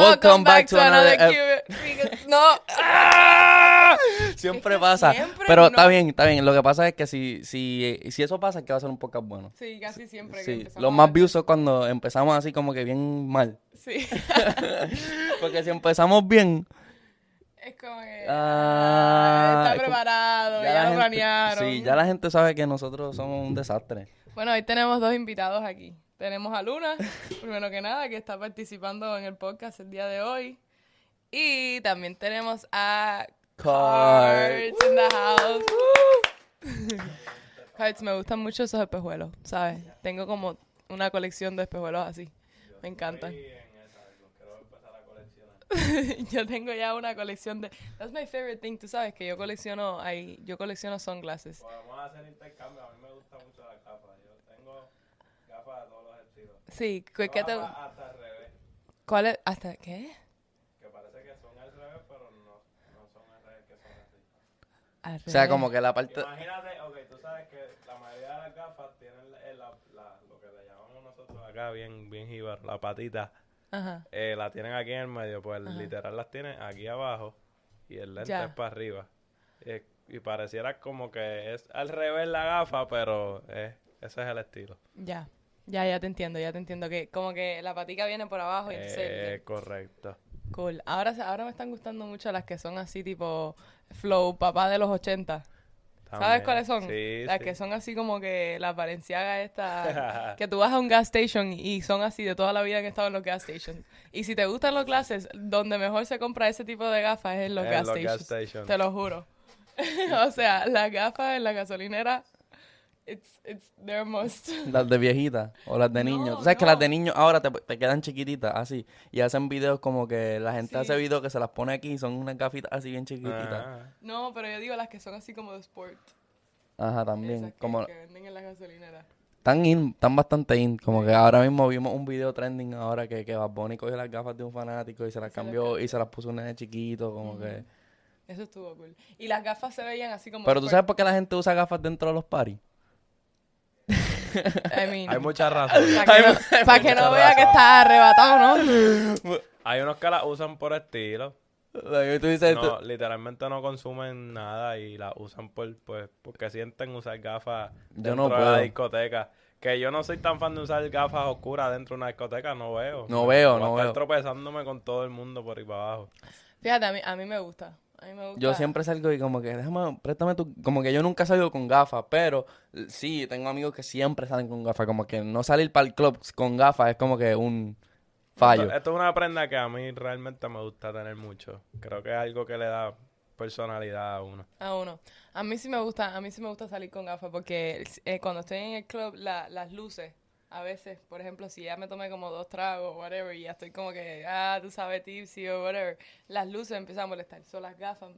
Welcome back to another because- No. ¡Ah! Siempre Es que pasa. siempre pero no- está bien, está bien. Lo que pasa es que si, si, si eso pasa, es que va a ser un podcast bueno. Sí, casi siempre. que Sí, empezamos los más views son cuando empezamos así como que bien mal. Sí. Porque si empezamos bien, es como que. Ah, está es preparado, ya, la lo gente- planearon. Sí, ya la gente sabe que nosotros somos un desastre. Bueno, hoy tenemos dos invitados aquí. Tenemos a Luna, primero que nada, que está participando en el podcast el día de hoy. Y también tenemos a Cards in the house. Cards, me gustan mucho esos espejuelos, ¿sabes? Tengo como una colección de espejuelos así. Me encantan. yo tengo ya una colección de... That's my favorite thing, tú sabes que yo colecciono, ahí, yo colecciono sunglasses. Podemos hacer intercambio. A mí me gustan mucho las gafas. Yo tengo gafas de todos los estilos. Sí, ¿qué qué te... Hasta al revés. ¿Cuál es? ¿Hasta qué? Que parece que son al revés, pero no, no son al revés, que son así. Al O sea, revés. como que la parte... Imagínate, ok, tú sabes que la mayoría de las gafas tienen la- la- la- lo que le llamamos nosotros acá, bien, bien jíbaro, la patita. Ajá. eh, la tienen aquí en el medio, pues Ajá. literal las tienen aquí abajo y el lente Ya. es para arriba. Eh, y pareciera como que es al revés la gafa, pero eh, ese es el estilo. Ya. Ya, ya te entiendo, ya te entiendo. Que como que la patica viene por abajo y entonces... Eh, correcto. Cool. Ahora, ahora me están gustando mucho las que son así tipo flow, papá de los 80. ¿Sabes cuáles son? Sí, las sí. que son así como que la Valenciaga esta... que tú vas a un gas station y son así de toda la vida han estado en los gas stations. Y si te gustan los clases, donde mejor se compra ese tipo de gafas es en los, En gas, los stations. gas stations. Te lo juro. o sea, las gafas en la gasolinera, it's, it's their most... Las de viejita o las de No, niños. Tú sabes que las de niños ahora te, te quedan chiquititas, así. Y hacen videos como que la gente Sí. hace videos que se las pone aquí y son unas gafitas así bien chiquititas. Ah, No, pero yo digo las que son así como de sport. Ajá, también. Esas que, Como que venden en la gasolinera. tan in, tan bastante in. Como que ahora mismo vimos un video trending ahora que, que Bad Bunny cogió las gafas de un fanático y se las Se las cambió y se las puso un nene chiquito, como que... Eso estuvo cool. Y las gafas se veían así como... Pero tú sabes por qué la gente usa gafas dentro de los paris. I mean, Hay muchas razones. Para que no, pa' que no vea que está arrebatado, ¿no? Hay unos que las usan por estilo. Tú dices, No, literalmente no consumen nada y las usan por, pues, porque sienten usar gafas Yo dentro no de la discoteca. Que yo no soy tan fan de usar gafas oscuras dentro de una discoteca, no veo. No veo, no estar veo. tropezándome con todo el mundo por ahí para abajo. Fíjate, a mí, a mí me gusta. A mí me gusta. Yo siempre salgo y como que, déjame, préstame tu... Como que yo nunca salgo con gafas, pero sí, tengo amigos que siempre salen con gafas. Como que no salir para el club con gafas es como que un fallo. Esto, esto es una prenda que a mí realmente me gusta tener mucho. Creo que es algo que le da personalidad a uno. A uno. A mí sí me gusta, a mí sí me gusta salir con gafas porque eh, cuando estoy en el club, la- las luces, a veces, por ejemplo, si ya me tomé como dos tragos o whatever y ya estoy como que, ah, tú sabes, tipsy o whatever, las luces empiezan a molestar. Son las gafas,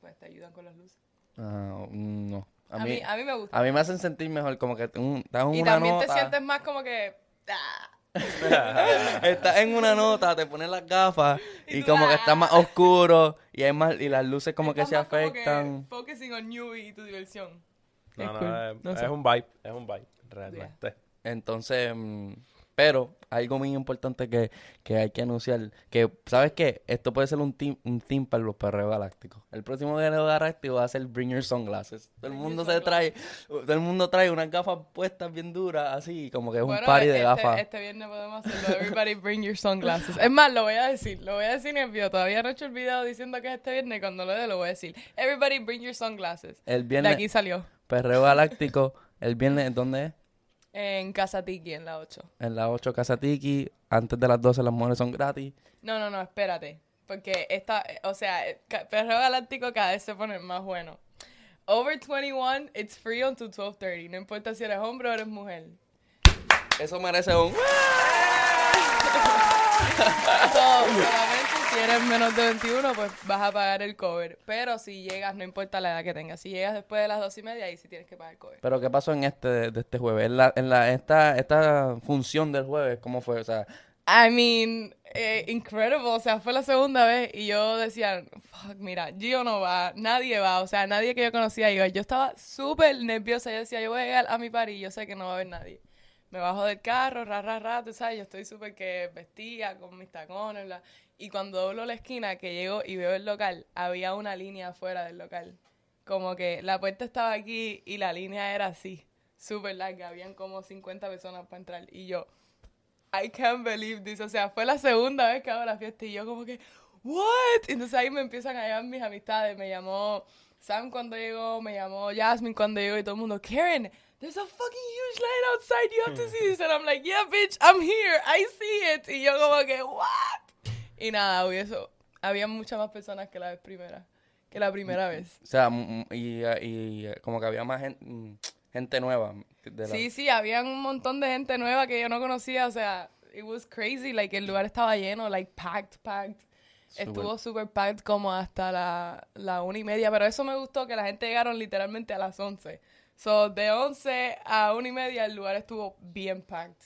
pues te ayudan con las luces. Ah, no. A, mí, a mí me gusta. A mí me hacen sentir mejor, como que un- estás en y una también nota. te sientes más como que, ah, Estás en una nota, te pones las gafas y, Y tú, como que ah. está más oscuro y hay más y las luces como que se más como afectan. focusing on you y tu diversión. No, Es no, cool. es, No es sé. un vibe, es un vibe, realmente. Entonces, mm, pero algo muy importante que, que hay que anunciar, que, ¿sabes qué? Esto puede ser un team, un team para los perreos galácticos. El próximo guerrero galáctico va a ser Bring Your Sunglasses. Todo el mundo se trae, todo el mundo trae unas gafas puestas bien duras, así, como que es un party de este, gafas. Este viernes podemos hacerlo. Everybody bring your sunglasses. Es más, lo voy a decir. Lo voy a decir en el video. Todavía no he hecho el video diciendo que es este viernes. Cuando lo dé, lo voy a decir. Everybody bring your sunglasses. El De viernes, aquí salió. perreo galáctico, el viernes, ¿dónde es? En Casa Tiki, en la 8. En la 8 Casa Tiki, antes de las 12 las mujeres son gratis. No, no, no, espérate. Porque esta, o sea, Perreo Galáctico cada vez se pone más bueno. Over 21, it's free until 12.30. No importa si eres hombre o eres mujer. Eso merece un... So, solamente si eres menos de 21, pues vas a pagar el cover. Pero si llegas, no importa la edad que tengas. Si llegas después de las dos y media, ahí sí tienes que pagar el cover. Pero ¿qué pasó en este de, este jueves? En la, en la esta esta función del jueves, ¿cómo fue? O sea, I mean, eh, incredible. O sea, fue la segunda vez y yo decía, fuck, mira, Gio no va, nadie va. O sea, nadie que yo conocía iba. Yo estaba súper nerviosa. Yo decía, yo voy a llegar a mi party y yo sé que no va a haber nadie. Me bajo del carro, ra, ra, ra, tú sabes, yo estoy súper que vestida con mis tacones, bla. Y cuando doblo la esquina, que llego y veo el local, había una línea afuera del local. Como que la puerta estaba aquí y la línea era así, súper larga. Habían como 50 personas para entrar. Y yo, I can't believe this. O sea, fue la segunda vez que hago la fiesta y yo como que, what? Entonces ahí me empiezan a llamar mis amistades. Me llamó Sam cuando llegó, me llamó Jasmine cuando llegó y todo el mundo, Karen, there's a fucking huge line outside. You have to see this. And I'm like, yeah, bitch, I'm here. I see it. Y yo como que, what? Y nada, eso, había muchas más personas que la vez primera, que la primera vez. O sea, mm, mm, y, y como que había más gente, gente nueva. De la... Sí, sí, había un montón de gente nueva que yo no conocía, o sea, it was crazy, like el lugar estaba lleno, like packed, packed. Estuvo super packed como hasta la, la una y media, pero eso me gustó que la gente llegaron literalmente a las once. So, de once a una y media el lugar estuvo bien packed.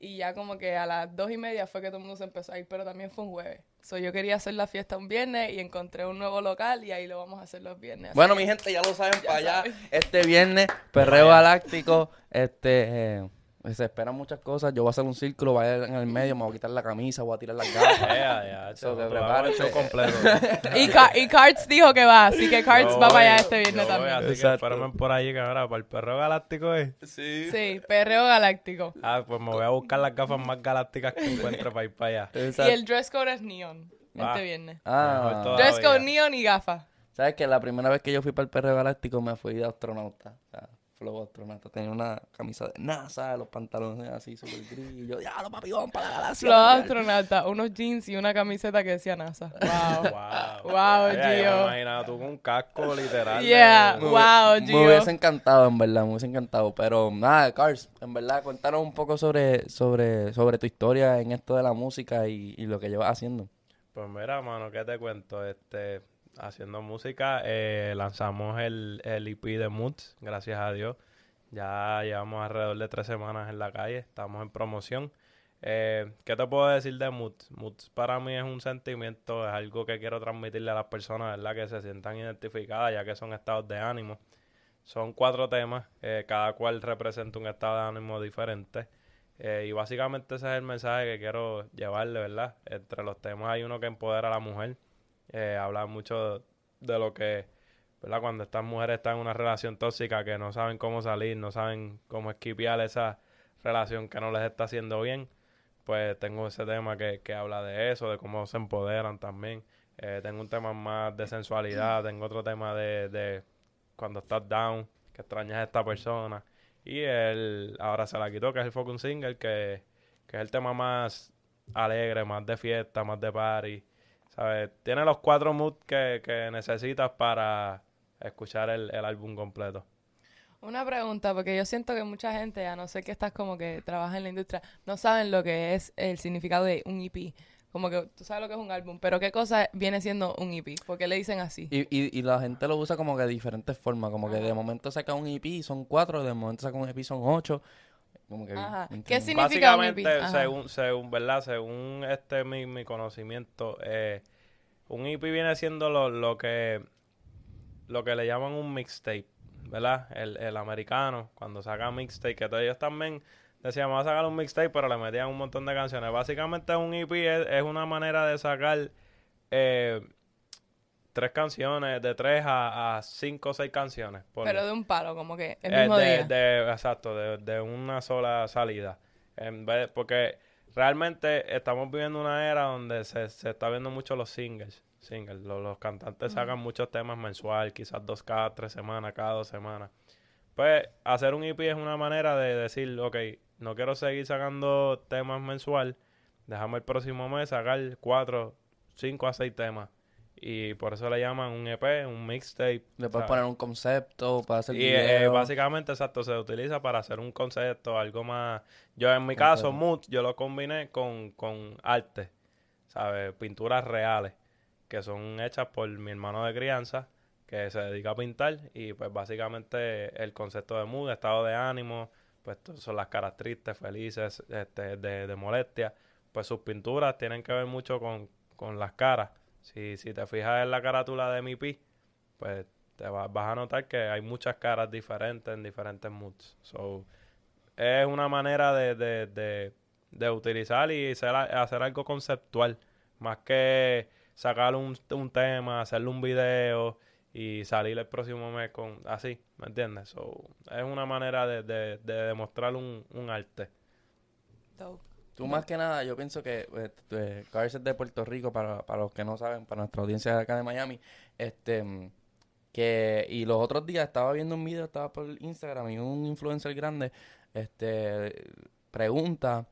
Y ya como que a las dos y media fue que todo el mundo se empezó a ir, pero también fue un jueves. So, yo quería hacer la fiesta un viernes y encontré un nuevo local y ahí lo vamos a hacer los viernes. bueno, mi gente, ya lo saben, para allá, este viernes, Perreo Galáctico, este... Eh, se esperan muchas cosas. Yo voy a hacer un círculo, voy a ir en el medio, me voy a quitar la camisa, voy a tirar las gafas. Ya, ya, so que completo. y, y Carts dijo que va, así que Carts va para allá este viernes también. así que espérame por ahí, que ahora para el perreo galáctico es. Sí. Sí, perreo galáctico. Ah, pues me voy a buscar las gafas más galácticas que encuentre para ir para allá. Y el dress code es neon este viernes. Ah, dress code neon y gafas. ¿Sabes que La primera vez que yo fui para el perreo galáctico me fui de astronauta. O sea, flow astronauta. Tenía una camisa de NASA, los pantalones así súper gris. Y yo, ya, los papi, vamos para la galaxia. Flow astronauta, unos jeans y una camiseta que decía NASA. Wow. wow, wow Gio. Imagina tú con un casco literal. Yeah, wow, Gio. Me hubiese encantado, en verdad, me hubiese encantado. Pero nada, Cars, en verdad, cuéntanos un poco sobre, sobre, sobre tu historia en esto de la música y, y lo que llevas haciendo. Pues mira, mano, ¿qué te cuento? Este haciendo música. Eh, lanzamos el, el EP de Moods, gracias a Dios. Ya llevamos alrededor de tres semanas en la calle, estamos en promoción. Eh, ¿Qué te puedo decir de Moods? Moods para mí es un sentimiento, es algo que quiero transmitirle a las personas, ¿verdad? Que se sientan identificadas, ya que son estados de ánimo. Son cuatro temas, eh, cada cual representa un estado de ánimo diferente. y básicamente ese es el mensaje que quiero llevarle, ¿verdad? Entre los temas hay uno que empodera a la mujer, eh, mucho de lo que, ¿verdad? Cuando estas mujeres están en una relación tóxica que no saben cómo salir, no saben cómo esquipiar esa relación que no les está haciendo bien, pues tengo ese tema que, que habla de eso, de cómo se empoderan también. Eh, tengo un tema más de sensualidad, tengo otro tema de, de cuando estás down, que extrañas a esta persona. Y él ahora se la quitó, que es el Focus Single, que, que es el tema más alegre, más de fiesta, más de party. Tiene los cuatro moods que, necesitas para escuchar el, álbum completo. Una pregunta, porque yo siento que mucha gente, a no ser que estás como que trabaja en la industria, no saben lo que es el significado de un EP. Como que tú sabes lo que es un álbum, pero ¿qué cosa viene siendo un EP? ¿Por qué le dicen así? Y, y, y la gente lo usa como que de diferentes formas, como que de momento saca un EP y son cuatro, de momento saca un EP son ocho. Como que, ¿Qué significa un EP? Según, según, ¿verdad? Según este mi, mi conocimiento, eh, un EP viene siendo lo, lo que lo que le llaman un mixtape, ¿verdad? El, el americano, cuando saca mixtape, que todos ellos también decían, vamos a sacar un mixtape, pero le metían un montón de canciones. Básicamente un EP es, una manera de sacar eh, tres canciones, de tres a, cinco o seis canciones. pero de un palo, como que el mismo eh, de, exacto, de, de, una sola salida. En vez, porque realmente estamos viviendo una era donde se, se está viendo mucho los singles. singles. Los, cantantes sacan muchos temas mensual, quizás dos cada tres semanas, cada dos semanas. Pues hacer un EP es una manera de decir, ok, no quiero seguir sacando temas mensual, déjame el próximo mes sacar cuatro, cinco a seis temas. Y por eso le llaman un EP, un mixtape. Le puedes poner un concepto para hacer Y eh, básicamente, exacto, se utiliza para hacer un concepto, algo más... Yo en mi caso, Mood, yo lo combiné con, con arte, ¿sabes? Pinturas reales, que son hechas por mi hermano de crianza, que se dedica a pintar. Y pues básicamente el concepto de mood, estado de ánimo, pues son las caras tristes, felices, este, de, de molestia. Pues sus pinturas tienen que ver mucho con, con las caras si, si te fijas en la carátula de mi pi, pues te vas a notar que hay muchas caras diferentes en diferentes moods. So, es una manera de, de, de, de utilizar y hacer, hacer algo conceptual, más que sacar un, un tema, hacerle un video y salir el próximo mes con así, ¿me entiendes? So, es una manera de, de, de demostrar un, un arte. Dope. Tú más que nada, yo pienso que eh, eh, Cars de Puerto Rico, para, para los que no saben, para nuestra audiencia de acá de Miami, este, que, y los otros días estaba viendo un video, estaba por Instagram y un influencer grande, este, pregunta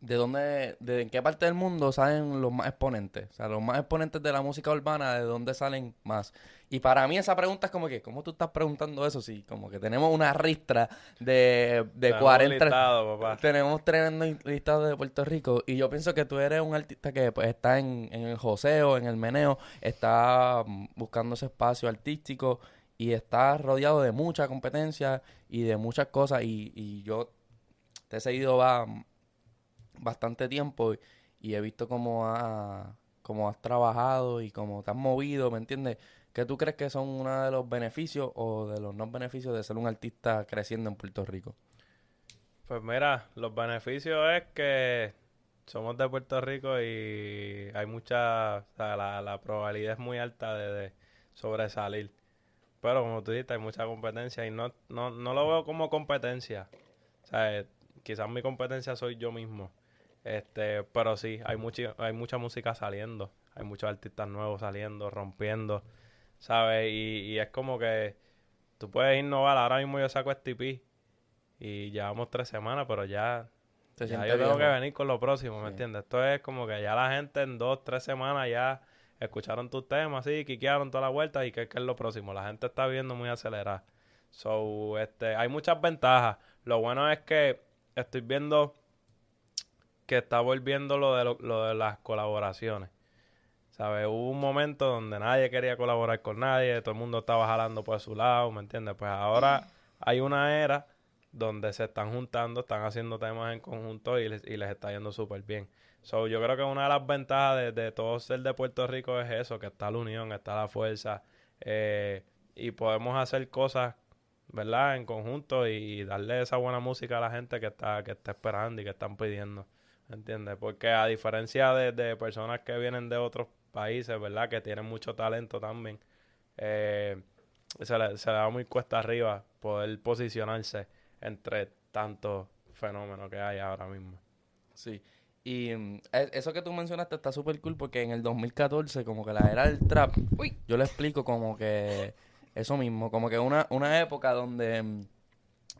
de dónde, de en qué parte del mundo salen los más exponentes, o sea, los más exponentes de la música urbana, de dónde salen más. Y para mí esa pregunta es como que, ¿cómo tú estás preguntando eso? Sí, como que tenemos una ristra de, de Tenemos 40... listado, papá. Tenemos tremendo listado de Puerto Rico y yo pienso que tú eres un artista que pues está en, en el joseo, en el meneo, está buscando ese espacio artístico y está rodeado de mucha competencia y de muchas cosas y, y yo te he seguido va bastante tiempo y, he visto cómo, ha, cómo has trabajado y cómo te has movido, ¿me entiendes? ¿Qué tú crees que son uno de los beneficios o de los no beneficios de ser un artista creciendo en Puerto Rico? Pues mira, los beneficios es que somos de Puerto Rico y hay mucha, o sea, la, probabilidad es muy alta de, de sobresalir. Pero como tú dijiste, hay mucha competencia y no, no, no lo veo como competencia. O sea, eh, quizás mi competencia soy yo mismo. Este, pero sí, hay mucha, hay mucha música saliendo. Hay muchos artistas nuevos saliendo, rompiendo, ¿sabes? Y, y es como que tú puedes innovar. Ahora mismo yo saco este EP y llevamos tres semanas, pero ya, ¿Te ya yo tengo que venir con lo próximo, ¿me Sí. entiendes? Esto es como que ya la gente en dos, tres semanas ya escucharon tus temas, sí, quiquearon toda la vuelta y qué qué es lo próximo. La gente está viendo muy acelerada. So, este, hay muchas ventajas. Lo bueno es que estoy viendo que está volviendo lo de, lo, de las colaboraciones. ¿Sabes? Hubo un momento donde nadie quería colaborar con nadie, todo el mundo estaba jalando por su lado, ¿me entiendes? Pues ahora hay una era donde se están juntando, están haciendo temas en conjunto y les, y les está yendo súper bien. So, yo creo que una de las ventajas de, todo ser de Puerto Rico es eso, que está la unión, está la fuerza, eh, y podemos hacer cosas, ¿verdad? En conjunto y, darle esa buena música a la gente que está, que está esperando y que están pidiendo, ¿entiendes? Porque a diferencia de, de personas que vienen de otros países, ¿verdad? Que tienen mucho talento también, eh, se le, se le da muy cuesta arriba poder posicionarse entre tantos fenómenos que hay ahora mismo. Sí. Y mm, e- eso que tú mencionaste está súper cool porque en el 2014, como que la era del trap, Uy. yo le explico como que eso mismo, como que una, una época donde, mm,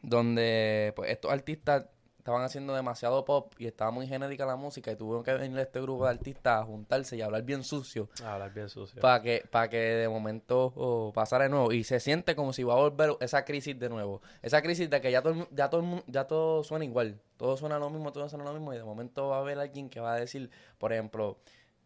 donde pues estos artistas estaban haciendo demasiado pop y estaba muy genérica la música y tuvieron que venir este grupo de artistas a juntarse y hablar bien sucio Hablar bien sucio. para que, para que de momento oh, pasara de nuevo. Y se siente como si va a volver esa crisis de nuevo. Esa crisis de que ya todo, ya todo, ya todo suena igual. Todo suena lo mismo, todo suena lo mismo. Y de momento va a haber alguien que va a decir, por ejemplo,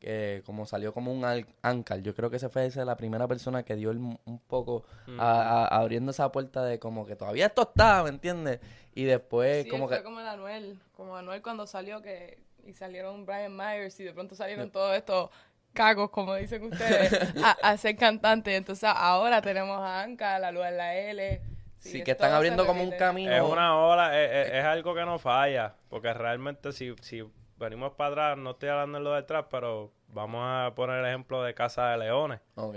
que como salió como un al- Ancal. Yo creo que ese fue esa la primera persona que dio el un poco Mm. a- a- abriendo esa puerta de como que todavía esto está, ¿me entiendes? Y después Sí, como fue que... como el Anuel, como Anuel cuando salió que y salieron Brian Myers y de pronto salieron todos estos cagos, como dicen ustedes, a, a ser cantantes. Entonces ahora tenemos a Anka, la Luz en la L. Sí, que están abriendo como un camino. Es una ola, es, es- es algo que no falla, porque realmente si, si venimos para atrás, no estoy hablando de lo del trap, pero vamos a poner el ejemplo de Casa de Leones. Ok.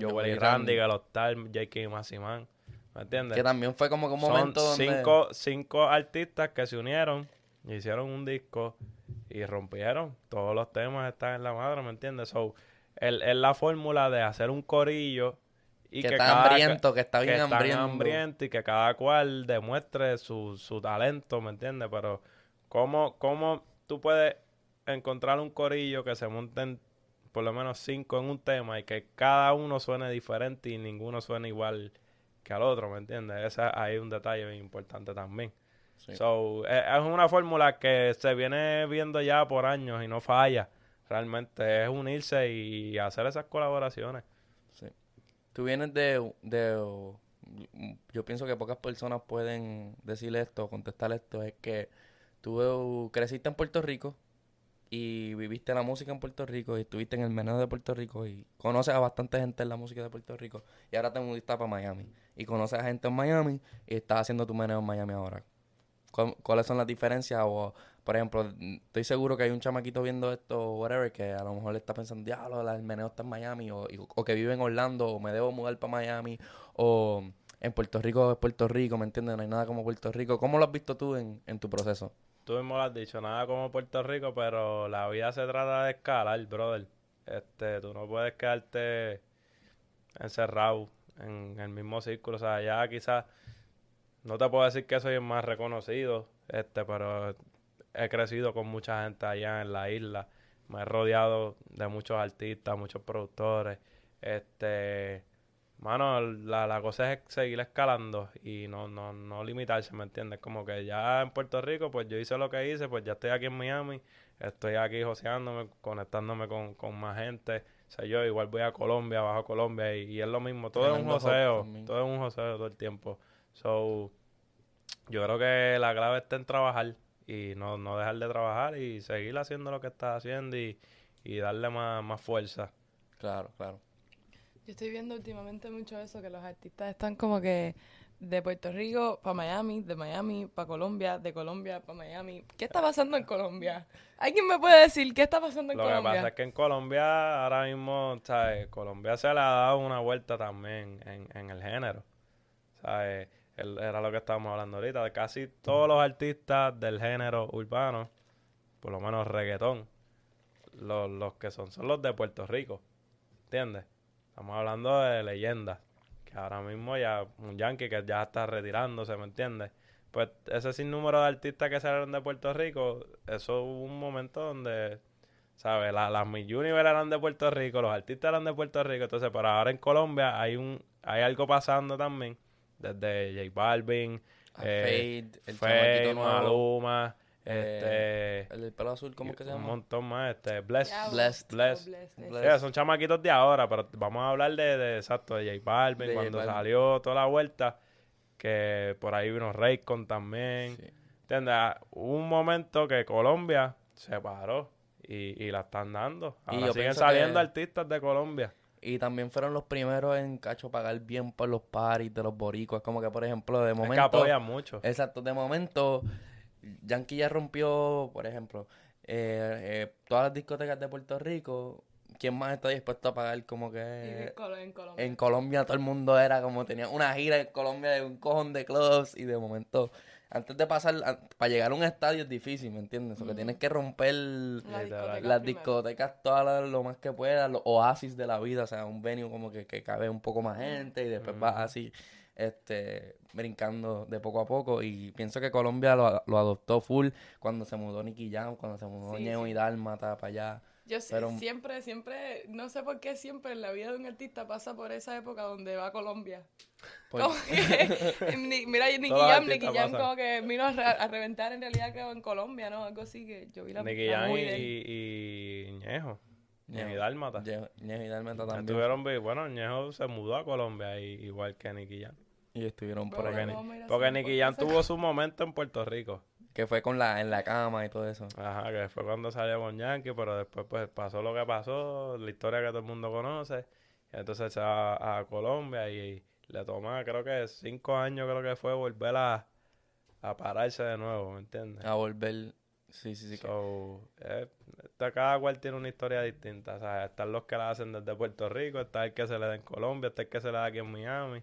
Joel y Randy, Galostar, J.K. Massimán, ¿me entiendes? Que también fue como que un Son momento donde... cinco, cinco artistas que se unieron, y hicieron un disco y rompieron. Todos los temas están en la madre, ¿me entiendes? So, el- es la fórmula de hacer un corillo y Que que, está cada- hambriento, que está bien hambriento y que cada cual demuestre su, su talento, ¿me entiendes? Pero ¿cómo, ¿cómo tú puedes encontrar un corillo que se monten por lo menos cinco en un tema y que cada uno suene diferente y ninguno suene igual que al otro, ¿me entiendes? Ese hay un detalle bien importante también. Sí. So, eh, es una fórmula que se viene viendo ya por años y no falla. Realmente es unirse y hacer esas colaboraciones. Sí. Tú vienes de, de... Yo pienso que pocas personas pueden decir esto, contestar esto. Es que tú creciste en Puerto Rico y viviste la música en Puerto Rico y estuviste en el meneo de Puerto Rico y conoces a bastante gente en la música de Puerto Rico y ahora te mudaste para Miami y conoces a gente en Miami y estás haciendo tu meneo en Miami ahora. cu- cuáles son las diferencias o, por ejemplo, estoy seguro que hay un chamaquito viendo esto whatever que a lo mejor le está pensando, diablo, el meneo está en Miami o, o que vive en Orlando o me debo mudar para Miami o en Puerto Rico es Puerto Rico, ¿me entiendes? No hay nada como Puerto Rico. ¿Cómo lo has visto tú en, en tu proceso? Tú mismo lo has dicho, nada como Puerto Rico, pero la vida se trata de escalar, brother. Este, tú no puedes quedarte encerrado en el mismo círculo. O sea, ya quizás no te puedo decir que soy el más reconocido, este, pero he crecido con mucha gente allá en la isla. Me he rodeado de muchos artistas, muchos productores. Este, mano, la, la cosa es seguir escalando y no, no, no limitarse, ¿me entiendes? Como que ya en Puerto Rico, pues yo hice lo que hice, pues ya estoy aquí en Miami, estoy aquí joseándome, conectándome con, con más gente. O sea, yo igual voy a Colombia, bajo a Colombia y, y es lo mismo. Todo es un joseo, todo es un joseo todo el tiempo. So, yo creo que la clave está en trabajar y no, no dejar de trabajar y seguir haciendo lo que estás haciendo y, y darle más, más fuerza. Claro, claro. Yo estoy viendo últimamente mucho eso, que los artistas están como que de Puerto Rico para Miami, de Miami para Colombia, de Colombia para Miami. ¿Qué está pasando en Colombia? ¿Alguien me puede decir qué está pasando en Lo que Colombia? pasa es que en Colombia ahora mismo, ¿sabes? Colombia se le ha dado una vuelta también en, en el género. ¿Sabes? El- era lo que estábamos hablando ahorita. De casi todos los artistas del género urbano, por lo menos reggaetón, los, los que son son los de Puerto Rico. ¿Entiendes? Estamos hablando de leyendas. Que ahora mismo ya un yankee que ya está retirándose, ¿me entiendes? Pues ese sinnúmero de artistas que salieron de Puerto Rico, eso hubo un momento donde ¿Sabes? La- las Miss Universe eran de Puerto Rico, los artistas eran de Puerto Rico. Entonces, pero ahora en Colombia hay un hay algo pasando también. Desde J Balvin, eh, Fade, el nuevo, Maluma, este, el del pelo azul, ¿cómo que se un llama? montón más, este, Blessed. Blessed. Blessed. Blessed. Sí, son chamaquitos de ahora, pero vamos a hablar de, de exacto, de J Balvin, De J cuando Balvin. salió toda la vuelta, que por ahí vino Raycon también. Sí. ¿Entiendes? Ah, Hubo un momento que Colombia se paró y, y la están dando. Ahora siguen saliendo que- artistas de Colombia. Y también fueron los primeros en cacho pagar bien por los paris de los boricuas. Como que, por ejemplo, de Es que momento. apoyan mucho. Exacto, de momento, Yankee ya rompió, por ejemplo, eh, eh, todas las discotecas de Puerto Rico. ¿Quién más está dispuesto a pagar como Y que en Colo- en Colombia. en Colombia todo el mundo era como tenía una gira en Colombia de un cojón de clubs y de momento, antes de pasar, para llegar a un estadio es difícil, ¿me entiendes? Porque tienes que romper La Literal. discoteca las discotecas todas las- lo más que puedas, los oasis de la vida, o sea, un venue como que, que cabe un poco más gente y después vas así, este, brincando de poco a poco y pienso que Colombia lo, lo adoptó full cuando se mudó Nicky Jam, cuando se mudó Sí, y Dálmata para allá. Yo pero- siempre, siempre, no sé por qué siempre en la vida de un artista pasa por esa época donde va a Colombia. Por- Como que, ni- mira, Nicky Jam, Nicky Jam como que vino a, re- a reventar en realidad creo en Colombia, ¿no? Algo así que yo vi la Nicky Jam y, y, y Ñejo. Ñejo y. Dálmata. Ñejo Ñejo y Dálmata también. Estuvieron, bueno, Ñejo se mudó a Colombia y- igual que Nicky Jam. Y estuvieron por acá. Porque, Nicky Jam tuvo su momento en Puerto Rico. Que fue con la, en la cama y todo eso. Ajá, que fue cuando salió con Yankee, pero después pues pasó lo que pasó, la historia que todo el mundo conoce. Y entonces se va a Colombia y le toma, creo que cinco años creo que fue volver a, a pararse de nuevo, ¿me entiendes? A volver. Sí, sí, sí. que- So, eh, esta- cada cual tiene una historia distinta. O sea, están los que la hacen desde Puerto Rico, está el que se le da en Colombia, está el que se le da aquí en Miami.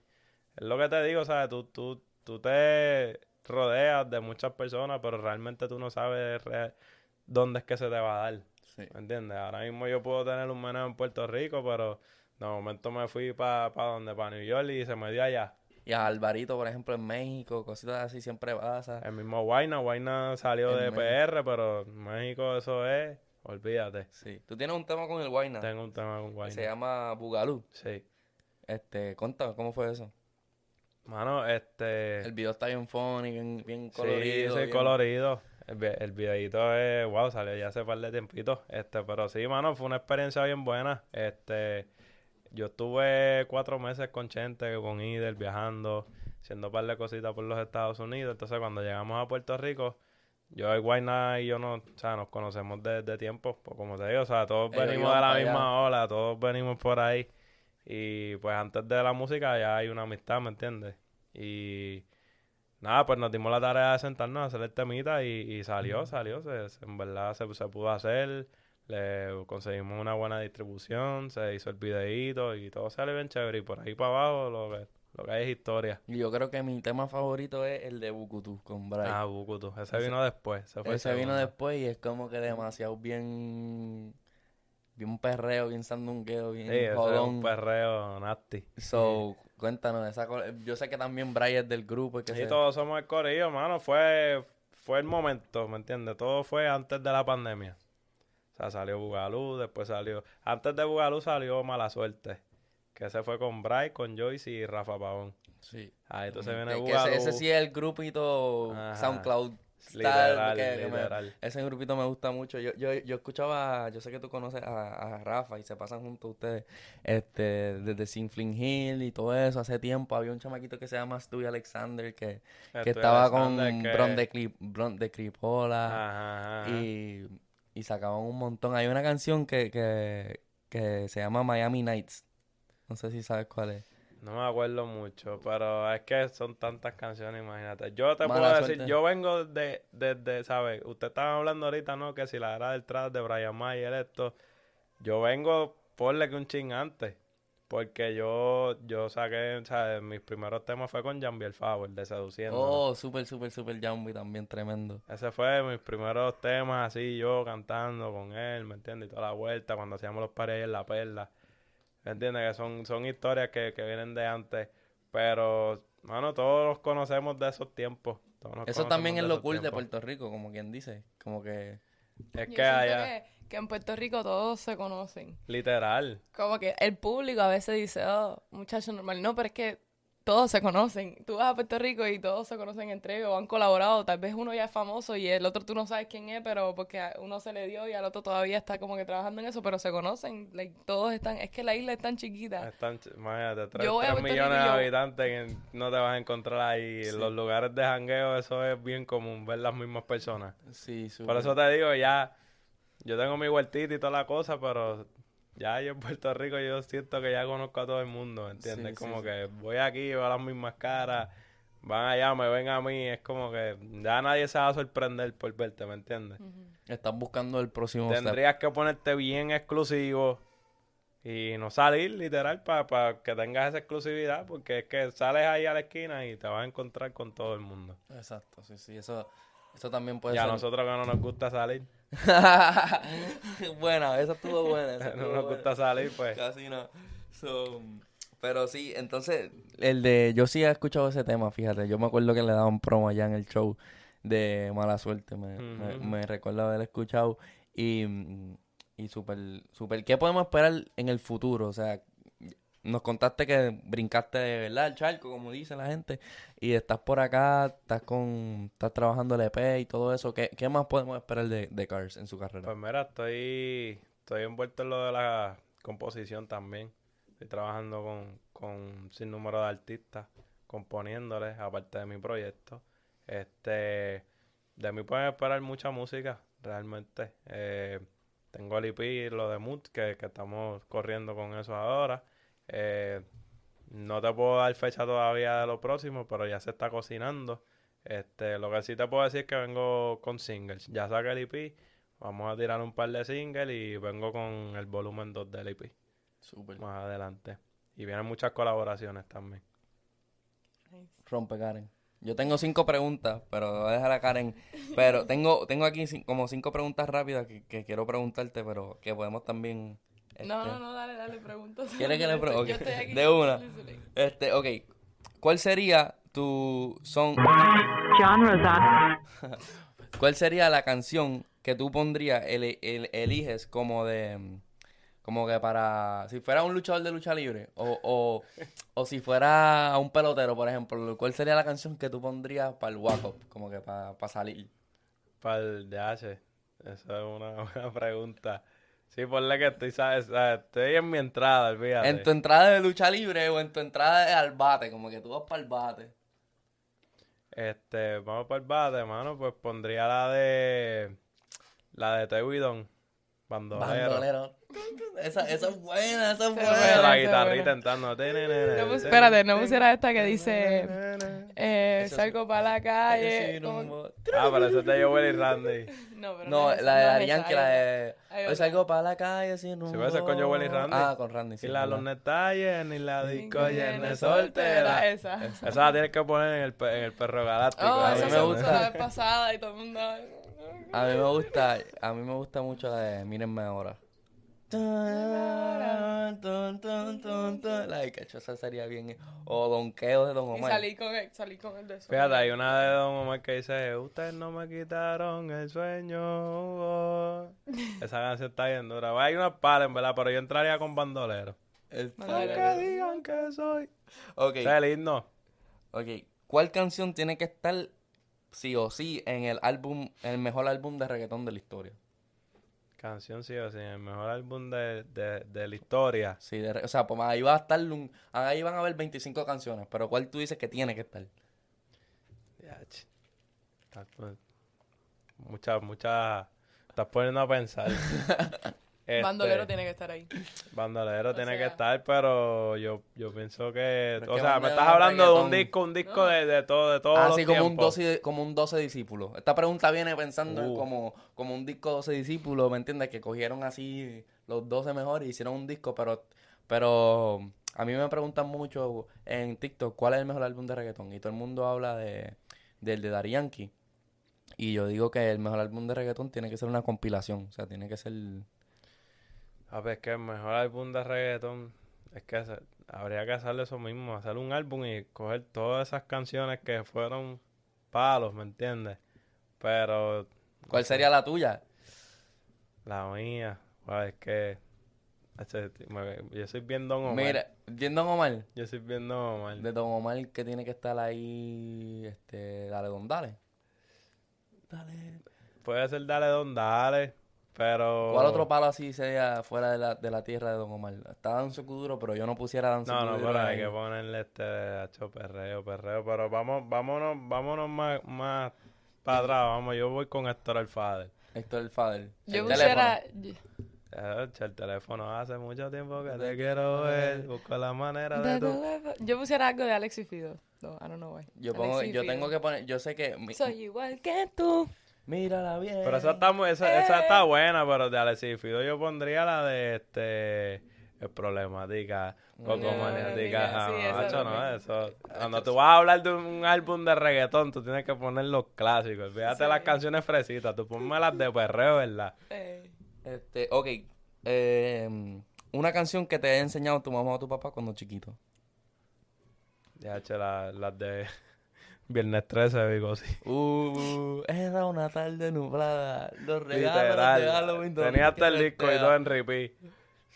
Es lo que te digo, ¿sabes? Tú, tú, tú te rodeas de muchas personas, pero realmente tú no sabes dónde es que se te va a dar. sí. ¿Me entiendes? Ahora mismo yo puedo tener un meneo en Puerto Rico, pero de momento me fui para pa donde, para New York y se me dio allá. Y a Alvarito, por ejemplo, en México, cositas así siempre pasa. El mismo Guayna, Guayna salió En de México. PR, pero México eso es, olvídate. Sí. Tú tienes un tema con el Guayna. Tengo un tema con Guayna. se llama Bugalú. Sí. Este, cuéntame, ¿cómo fue eso? Mano, este... El video está bien funny, bien, bien colorido. sí, bien- colorido. El, el videito es, wow, salió ya hace par de tiempito. Este, pero sí, mano, fue una experiencia bien buena. Este, yo estuve cuatro meses con Chente, con Ider, viajando, haciendo un par de cositas por los Estados Unidos. Entonces, cuando llegamos a Puerto Rico, yo y Guayna y yo no, o sea, nos conocemos desde tiempo, pues como te digo, o sea, todos Ellos venimos de la misma ola, todos venimos por ahí. Y pues antes de la música ya hay una amistad, ¿me entiendes? Y nada, pues nos dimos la tarea de sentarnos a hacer el temita y, y salió, salió. Se, se- en verdad se, se pudo hacer. Le conseguimos una buena distribución, se hizo el videíto y todo sale bien chévere. Y por ahí para abajo lo que, lo que hay es historia. Y yo creo que mi tema favorito es el de Bukutu con Brian. Ah, Bukutu. Ese, Ese- vino después. Ese, fue el Ese vino después y es como que demasiado bien. Bien perreo, bien sandungueo, bien Sí, es un perreo nasty. So, cuéntanos, esa yo sé que también Brian es del grupo. y Que se- todos somos el corillo, mano. Fue, fue el momento, ¿me entiendes? Todo fue antes de la pandemia. O sea, salió Bugalú, después salió... Antes de Bugalú salió Mala Suerte. Que ese fue con Bray, con Joyce y Rafa Pavón. Sí. Ah, entonces viene Bugalú. ese, ese sí es el grupito Ajá. SoundCloud Literal, que- que me- literal. ese grupito me gusta mucho. Yo, yo, yo escuchaba, yo sé que tú conoces a, a Rafa y se pasan juntos ustedes, este, desde Sinfling Hill y todo eso. Hace tiempo había un chamaquito que se llama Stewie Alexander que, que Estoy estaba con que- Bron de, Clip, Bron de Cripola Ajá, ajá. y, y sacaban un montón. Hay una canción que, que, que se llama Miami Nights. No sé si sabes cuál es. No me acuerdo mucho, pero es que son tantas canciones, imagínate. Yo te Mala puedo decir, suerte. yo vengo de, desde, ¿sabes? Usted estaba hablando ahorita, ¿no? Que si la era del trap de Brian Mayer, esto. Yo vengo, ponle que un ching antes. Porque yo, yo saqué, ¿sabes? Mis primeros temas fue con Jambiel Favor, de Seduciendo. Oh, súper, súper, súper Jambi también, tremendo. Ese fue mis primeros temas, así yo cantando con él, ¿me entiendes? Y toda la vuelta, cuando hacíamos los pares en La Perla. ¿Me entiendes? Que son, son historias que, que vienen de antes. Pero, mano, todos los conocemos de esos tiempos. Eso también es lo cool de. Puerto Rico, como quien dice. Como que... Es Yo que allá, que, que en Puerto Rico todos se conocen. literal. Como que el público a veces dice, oh, muchacho normal. No, pero es que todos se conocen. Tú vas a Puerto Rico y todos se conocen entre ellos, han colaborado. Tal vez uno ya es famoso y el otro tú no sabes quién es, pero porque a uno se le dio y al otro todavía está como que trabajando en eso, pero se conocen. Like, todos están, es que la isla es tan chiquita. Están, ch- imagínate, tres, Yo voy a tres Puerto millones Rico de habitantes que no te vas a encontrar ahí. En los lugares de jangueo eso es bien común, ver las mismas personas. Sí, súper. Por eso te digo, ya, yo tengo mi huertita y toda la cosa, pero ya yo en Puerto Rico yo siento que ya conozco a todo el mundo, ¿entiendes? Sí, como sí. que voy aquí, veo las mismas caras, van allá, me ven a mí, es como que ya nadie se va a sorprender por verte, ¿me entiendes? Estás buscando el próximo step. Tendrías que ponerte bien exclusivo y no salir, literal, para que tengas esa exclusividad, porque es que sales ahí a la esquina y te vas a encontrar con todo el mundo. Exacto, sí, sí. Eso, eso también puede y a ser... nosotros que no nos gusta salir, buena, esa estuvo buena. esa no estuvo nos buena. gusta salir, pues... Casi no. So, pero sí, entonces, el de... Yo sí he escuchado ese tema, fíjate. Yo me acuerdo que le daban promo allá en el show de Mala Suerte. Me, me recuerdo haber escuchado. Y, y súper, súper... ¿Qué podemos esperar en el futuro? O sea, nos contaste que brincaste de verdad el charco, como dice la gente. Y estás por acá, estás con... Estás trabajando el EP y todo eso. ¿Qué, qué más podemos esperar de, de Cars en su carrera? Pues mira, estoy, estoy envuelto en lo de la composición también. Estoy trabajando con, con un sinnúmero de artistas, componiéndoles, aparte de mi proyecto. Este, de mí pueden esperar mucha música, realmente. Eh, tengo el EP, lo de Mood, que, que estamos corriendo con eso ahora. Eh, no te puedo dar fecha todavía de lo próximo, pero ya se está cocinando. Este, lo que sí te puedo decir es que vengo con singles. Ya saqué el EP, vamos a tirar un par de singles y vengo con el volumen 2 del EP Súper. más adelante. Y vienen muchas colaboraciones también. Rompe Karen. Yo tengo cinco preguntas, pero voy a dejar a Karen. Pero tengo, tengo aquí como cinco preguntas rápidas que, que quiero preguntarte, pero que podemos también. No, este, no, no, dale, dale, preguntas. ¿Quieres que le pregunte? yo estoy aquí De una. Este, ok. ¿Cuál sería tu son? ¿Cuál sería la canción que tú pondrías, el, el- eliges como de, como que para, si fuera un luchador de lucha libre o, o, o si fuera un pelotero, por ejemplo, ¿cuál sería la canción que tú pondrías para el walk-up, como que para, para salir? Para el DH, esa es una buena pregunta. Sí, ponle que estoy, ¿sabes? ¿sabes? estoy en mi entrada, olvídate. En tu entrada de lucha libre o en tu entrada de al bate, como que tú vas para el bate. Este, vamos para el bate, mano, pues pondría la de... La de Tewidon, bandolero. Bandolero. Esa, esa es buena, esa es buena. la guitarrita entrando. No pus- espérate, no pusiera esta que dice Eh, salgo para la calle. Rumbo. Ah, pero eso es de Joel y Randy. No, pero No, es la de es esa, que la de... Hay Hoy otra. salgo para la calle sin rumbo. va a ser con Joel y Randy. Ah, con Randy, sí. y la verdad. los detalles, ni la disco llena de soltera. Esa. Esa la tienes que poner en el, pe- en el perro galáctico. Oh, A mí esa me se gusta. puso la vez pasada y todo el mundo... A mí me gusta, a mí me gusta mucho la de Mírenme ahora. Like, hecho, esa sería bien. O Donqueo de Don Y Omar. salí con el, salí con el de eso. Fíjate, hay una de Don Omar que dice, ustedes no me quitaron el sueño. oh". Esa canción está bien dura. Bueno, Hay unas pares, en verdad, pero yo entraría con bandolero. El-. Aunque digan que soy. Ok, es el himno. ok. ¿Cuál canción tiene que estar sí o sí en el álbum, en el mejor álbum de reggaetón de la historia? Canción sí o sí, el mejor álbum de, de, de la historia. Sí, de o sea, pues ahí va a estar un, ahí van a haber 25 canciones, pero ¿cuál tú dices que tiene que estar? Ya, ch. Estás pon- Mucha, mucha. Estás poniendo a pensar. Este, Bandolero tiene que estar ahí. Bandolero O tiene que estar, pero yo, yo pienso que. O sea, me estás es hablando de un disco, un disco No. de, de todo, de todos los Así como un, tiempos. 12, como un 12 discípulos. Esta pregunta viene pensando en Uh. como, como un disco 12 discípulos, ¿me entiendes? Que cogieron así los 12 mejores y hicieron un disco, pero, pero a mí me preguntan mucho en TikTok cuál es el mejor álbum de reggaetón y todo el mundo habla de, del de Daddy Yankee. Y yo digo que el mejor álbum de reggaetón tiene que ser una compilación, o sea, tiene que ser... A ver, es que el mejor álbum de reggaetón es que habría que hacerle eso mismo, hacer un álbum y coger todas esas canciones que fueron palos, ¿me entiendes? Pero ¿Cuál sería la tuya? la mía, wow, es que me- yo soy bien Don Omar. Mira, viendo Don Omar, Yo soy bien Don Omar. de Don Omar que tiene que estar ahí, este, dale, don, dale. Dale. Puede ser Dale Don Dale, pero... ¿Cuál otro palo así sería fuera de la, de la tierra de Don Omar? Está Danzo Kuduro, pero yo no pusiera Danzo No, no, Kuduro pero hay que ponerle este hacho perreo, perreo, pero vamos, vámonos, vámonos más, más para atrás, vamos, yo voy con Héctor el Father. Héctor el Fader. Yo El pusiera... Eh, El teléfono hace mucho tiempo que te quiero ver, busco la manera de tu... teléfono. Yo pusiera algo de Alex y Fido. No, I don't know why. Yo, pongo, yo tengo que poner, yo sé que... mi- Soy igual que tú. Mírala bien. Pero esa está, muy- esa, esa está buena, pero de Alexis Fido yo pondría la de este... Es problemática, poco No, maniática. no, Ah, sí, esa macho, no, también. eso. Cuando tú vas a hablar de un álbum de reggaetón, tú tienes que poner los clásicos. Fíjate Sí. las canciones fresitas, tú ponme las de perreo, ¿verdad? Eh, Este, ok. eh, una canción que te haya enseñado tu mamá o tu papá cuando chiquito. Ya, che, la- las de Viernes 13, digo, sí. Uh, era una tarde nublada. Los regalos de. Halloween. Tenía hasta el disco y todo en repeat.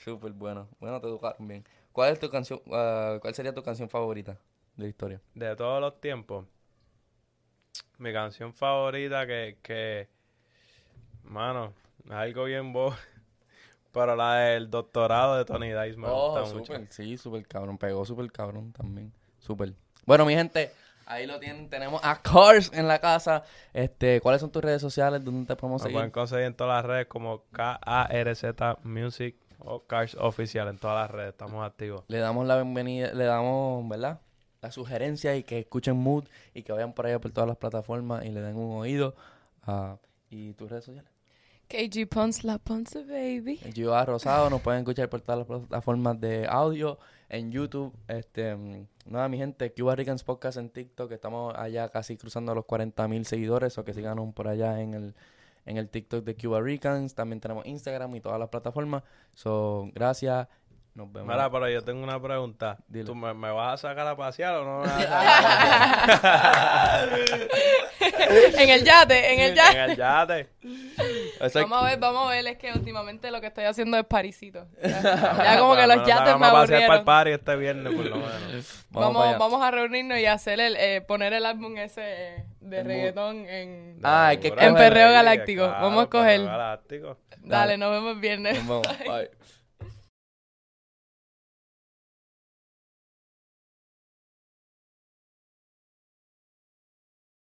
Súper bueno. Bueno, te educaron bien. ¿Cuál es tu canción, ah, cuál sería tu canción favorita de la historia? De todos los tiempos. Mi canción favorita que, que mano, es algo bien bo. Pero la del doctorado de Tony Dice me oh, gusta mucho. súper, sí, súper cabrón. Pegó súper cabrón también. Súper. Bueno, mi gente, ahí lo tienen. Tenemos a Cars en la casa. Este, ¿cuáles son tus redes sociales? ¿Dónde te podemos Nos seguir? pueden conseguir en todas las redes como K-A-R-Z Music o Cars Oficial en todas las redes. Estamos activos. Le damos la bienvenida, le damos, ¿verdad? La sugerencia y que escuchen Mood y que vayan por allá por todas las plataformas y le den un oído. Ah, ¿Y tus redes sociales? KG Pons, la Ponce Baby. Yo a Rosado, nos pueden escuchar por todas las plataformas de audio, en YouTube, este, nada mi gente, Cuba Ricans Podcast en TikTok, estamos allá casi cruzando los 40 mil seguidores, o que síganos por allá en el, en el TikTok de Cuba Ricans, también tenemos Instagram y todas las plataformas, so, gracias, nos vemos. Mira, pero yo tengo una pregunta. ¿Tú me, me vas a sacar a pasear o no en el yate, en el yate. en el yate. Eso es- Vamos a ver, vamos a ver. Es que últimamente lo que estoy haciendo es parisito. Ya, ya como que los yates me vamos a para el aburrieron. party este viernes, por lo menos. vamos, Vamos, a reunirnos y hacer el, eh, poner el álbum ese eh, de El reggaetón en... Ah, que En Perreo Galáctico. claro, Vamos a escoger. Galáctico. Dale, nos vemos el viernes. Nos vemos. Bye.